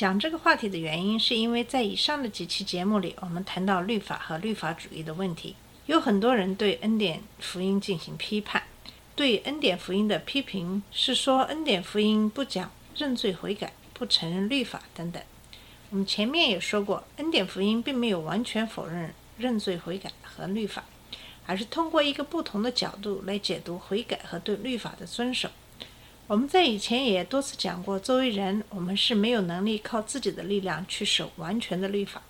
讲这个话题的原因，是因为在以上的几期节目里，我们谈到律法和律法主义的问题。有很多人对恩典福音进行批判，对恩典福音的批评是说恩典福音不讲认罪悔改，不承认律法等等。我们前面也说过，恩典福音并没有完全否认认罪悔改和律法，而是通过一个不同的角度来解读悔改和对律法的遵守。我们在以前也多次讲过，作为人，我们是没有能力靠自己的力量去守完全的律法。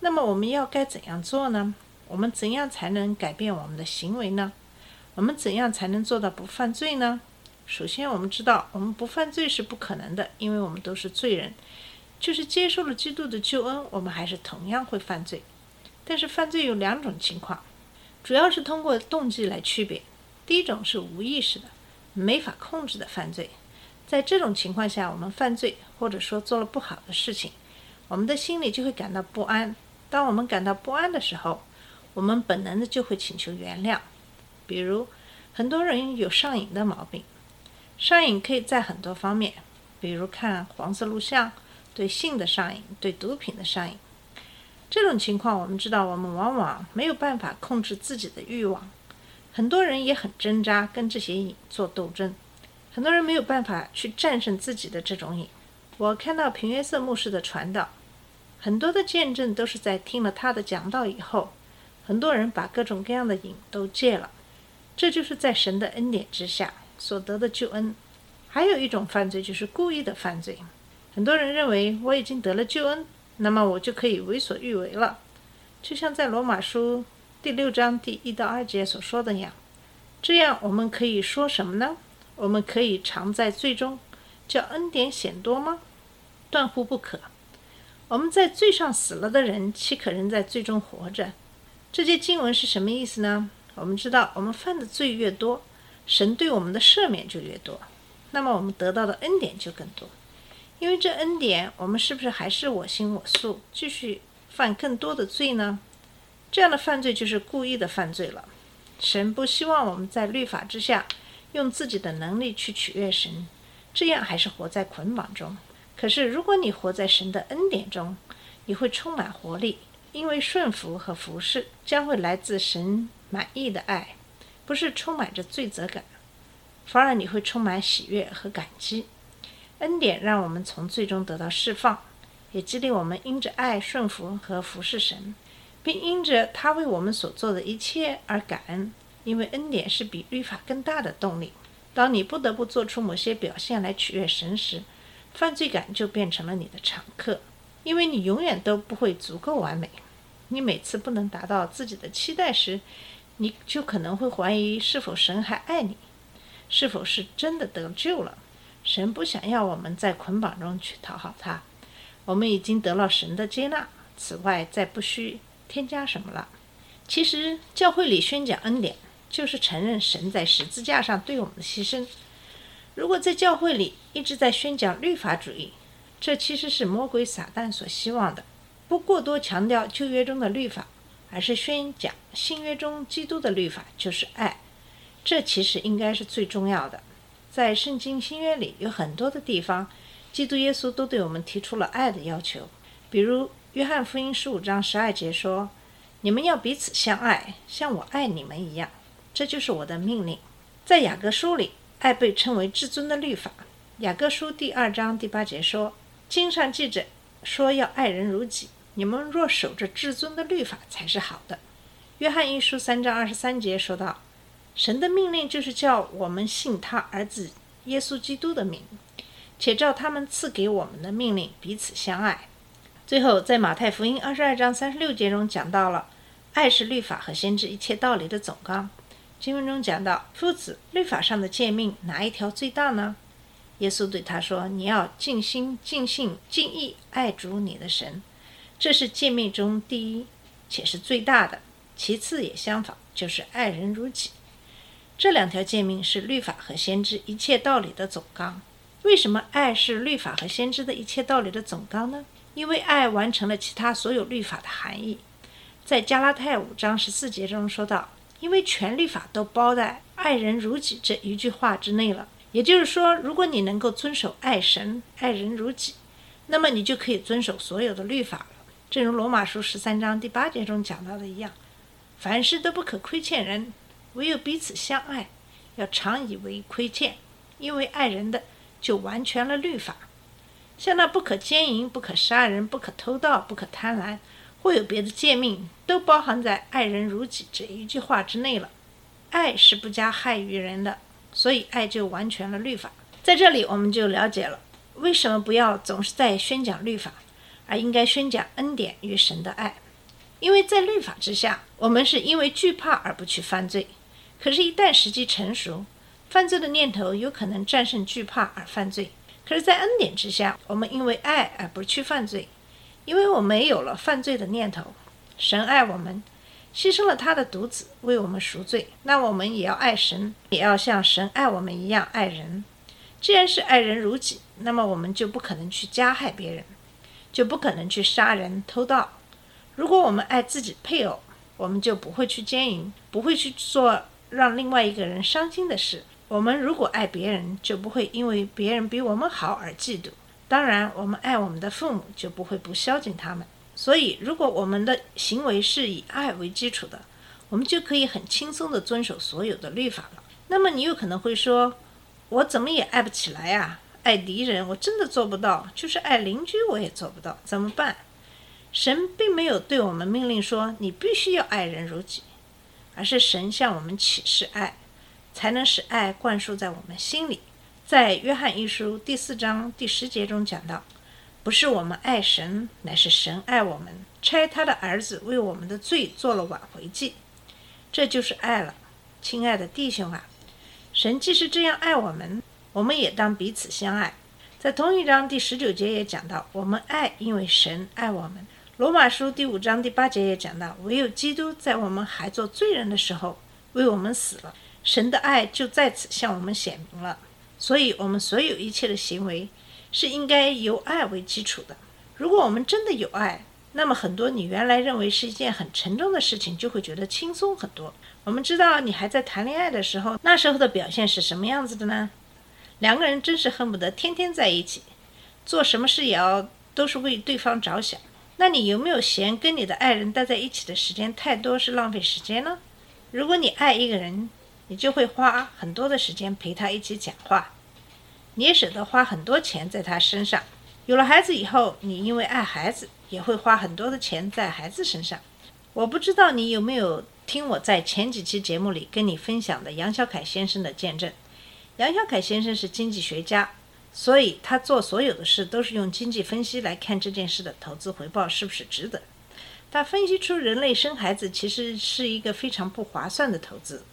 那么我们要该怎样做呢？我们怎样才能改变我们的行为呢？我们怎样才能做到不犯罪呢？首先，我们知道我们不犯罪是不可能的，因为我们都是罪人。就是接受了基督的救恩，我们还是同样会犯罪。但是犯罪有两种情况，主要是通过动机来区别。第一种是无意识的。没法控制的犯罪，在这种情况下，我们犯罪或者说做了不好的事情，我们的心里就会感到不安。当我们感到不安的时候，我们本能的就会请求原谅。比如，很多人有上瘾的毛病，上瘾可以在很多方面，比如看黄色录像、对性的上瘾、对毒品的上瘾。这种情况，我们知道，我们往往没有办法控制自己的欲望。很多人也很挣扎，跟这些瘾做斗争。很多人没有办法去战胜自己的这种瘾。我看到平约瑟牧师的传道，很多的见证都是在听了他的讲道以后，很多人把各种各样的瘾都戒了。这就是在神的恩典之下所得的救恩。还有一种犯罪就是故意的犯罪。很多人认为我已经得了救恩，那么我就可以为所欲为了，就像在罗马书。第六章第一到二节所说的样，这样我们可以说什么呢？我们可以常在罪中，叫恩典显多吗？断乎不可。我们在罪上死了的人，岂可仍在罪中活着？这些经文是什么意思呢？我们知道，我们犯的罪越多，神对我们的赦免就越多，那么我们得到的恩典就更多。因为这恩典，我们是不是还是我行我素，继续犯更多的罪呢？这样的犯罪就是故意的犯罪了。神不希望我们在律法之下用自己的能力去取悦神，这样还是活在捆绑中。可是，如果你活在神的恩典中，你会充满活力，因为顺服和服侍将会来自神满意的爱，不是充满着罪责感，反而你会充满喜悦和感激。恩典让我们从最终得到释放，也激励我们因着爱顺服和服侍神。并因着他为我们所做的一切而感恩，因为恩典是比律法更大的动力。当你不得不做出某些表现来取悦神时，犯罪感就变成了你的常客，因为你永远都不会足够完美。你每次不能达到自己的期待时，你就可能会怀疑是否神还爱你，是否是真的得救了。神不想要我们在捆绑中去讨好他，我们已经得了神的接纳，此外再不需。添加什么了？其实教会里宣讲恩典，就是承认神在十字架上对我们的牺牲。如果在教会里一直在宣讲律法主义，这其实是魔鬼撒旦所希望的。不过多强调旧约中的律法，而是宣讲新约中基督的律法，就是爱。这其实应该是最重要的。在圣经新约里有很多的地方，基督耶稣都对我们提出了爱的要求，比如。约翰福音十五章十二节说：“你们要彼此相爱，像我爱你们一样，这就是我的命令。”在雅各书里，爱被称为至尊的律法。雅各书第二章第八节说：“经上记着说要爱人如己，你们若守着至尊的律法，才是好的。”约翰一书三章二十三节说道：“神的命令就是叫我们信他儿子耶稣基督的名，且照他们赐给我们的命令彼此相爱。”最后，在马太福音二十二章三十六节中讲到了，爱是律法和先知一切道理的总纲。经文中讲到，夫子，律法上的诫命哪一条最大呢？耶稣对他说：“你要尽心、尽性、尽意爱主你的神，这是诫命中第一，且是最大的。其次也相仿，就是爱人如己。这两条诫命是律法和先知一切道理的总纲。为什么爱是律法和先知的一切道理的总纲呢？因为爱完成了其他所有律法的含义。在加拉太五章十四节中说到，因为全律法都包在‘爱人如己’这一句话之内了。”也就是说，如果你能够遵守爱神、爱人如己，那么你就可以遵守所有的律法了。正如罗马书十三章第八节中讲到的一样，凡事都不可亏欠人，唯有彼此相爱，要常以为亏欠，因为爱人的就完全了律法。像那不可奸淫、不可杀人、不可偷盗、不可贪婪，或有别的诫命，都包含在“爱人如己”这一句话之内了。爱是不加害于人的。所以，爱就完全了律法。在这里，我们就了解了为什么不要总是在宣讲律法，而应该宣讲恩典与神的爱。因为在律法之下，我们是因为惧怕而不去犯罪；可是，一旦时机成熟，犯罪的念头有可能战胜惧怕而犯罪。可是，在恩典之下，我们因为爱而不去犯罪，因为我没有了犯罪的念头。神爱我们。牺牲了他的独子为我们赎罪，那我们也要爱神，也要像神爱我们一样爱人。既然是爱人如己，那么我们就不可能去加害别人，就不可能去杀人、偷盗。如果我们爱自己配偶，我们就不会去奸淫，不会去做让另外一个人伤心的事。我们如果爱别人，就不会因为别人比我们好而嫉妒。当然，我们爱我们的父母，就不会不孝敬他们。所以，如果我们的行为是以爱为基础的，我们就可以很轻松地遵守所有的律法了。那么，你有可能会说：“我怎么也爱不起来呀？爱敌人我真的做不到，就是爱邻居我也做不到，怎么办？”神并没有对我们命令说你必须要爱人如己，而是神向我们启示爱，才能使爱灌输在我们心里。在约翰一书第四章第十节中讲到。不是我们爱神，乃是神爱我们，差他的儿子为我们的罪做了挽回祭，这就是爱了，亲爱的弟兄啊！神既是这样爱我们，我们也当彼此相爱。在同一章第十九节也讲到，我们爱，因为神爱我们。罗马书第五章第八节也讲到，唯有基督在我们还做罪人的时候为我们死了，神的爱就在此向我们显明了。所以，我们所有一切的行为。是应该由爱为基础的。如果我们真的有爱，那么很多你原来认为是一件很沉重的事情，就会觉得轻松很多。我们知道你还在谈恋爱的时候，那时候的表现是什么样子的呢？两个人真是恨不得天天在一起，做什么事也要都是为对方着想。那你有没有嫌跟你的爱人待在一起的时间太多是浪费时间呢？如果你爱一个人，你就会花很多的时间陪他一起讲话。你也舍得花很多钱在他身上。有了孩子以后，你因为爱孩子，也会花很多的钱在孩子身上。我不知道你有没有听我在前几期节目里跟你分享的杨小凯先生的见证。杨小凯先生是经济学家，所以他做所有的事都是用经济分析来看这件事的投资回报是不是值得。他分析出人类生孩子其实是一个非常不划算的投资。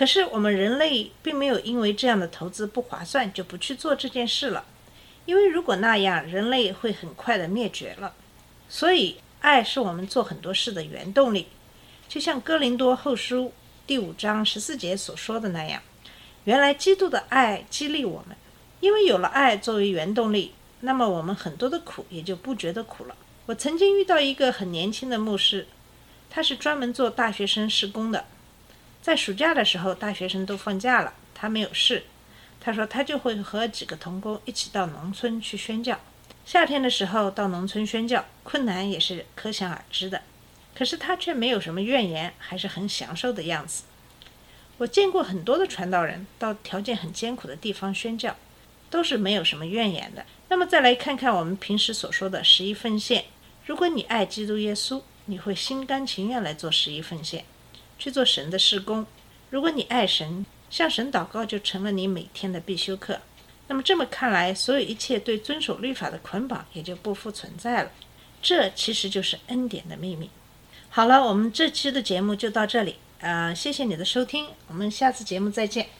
可是我们人类并没有因为这样的投资不划算就不去做这件事了，因为如果那样，人类会很快的灭绝了。所以，爱是我们做很多事的原动力，就像哥林多后书第五章十四节所说的那样，原来基督的爱激励我们，因为有了爱作为原动力，那么我们很多的苦也就不觉得苦了。我曾经遇到一个很年轻的牧师，他是专门做大学生施工的。在暑假的时候，大学生都放假了，他没有事。他说他就会和几个同工一起到农村去宣教。夏天的时候到农村宣教，困难也是可想而知的。可是他却没有什么怨言，还是很享受的样子。我见过很多的传道人到条件很艰苦的地方宣教，都是没有什么怨言的。那么再来看看我们平时所说的十一奉献。如果你爱基督耶稣，你会心甘情愿来做十一奉献。去做神的施工。如果你爱神，向神祷告就成了你每天的必修课。那么这么看来，所有一切对遵守律法的捆绑也就不复存在了。这其实就是恩典的秘密。好了，我们这期的节目就到这里。啊，谢谢你的收听，我们下次节目再见。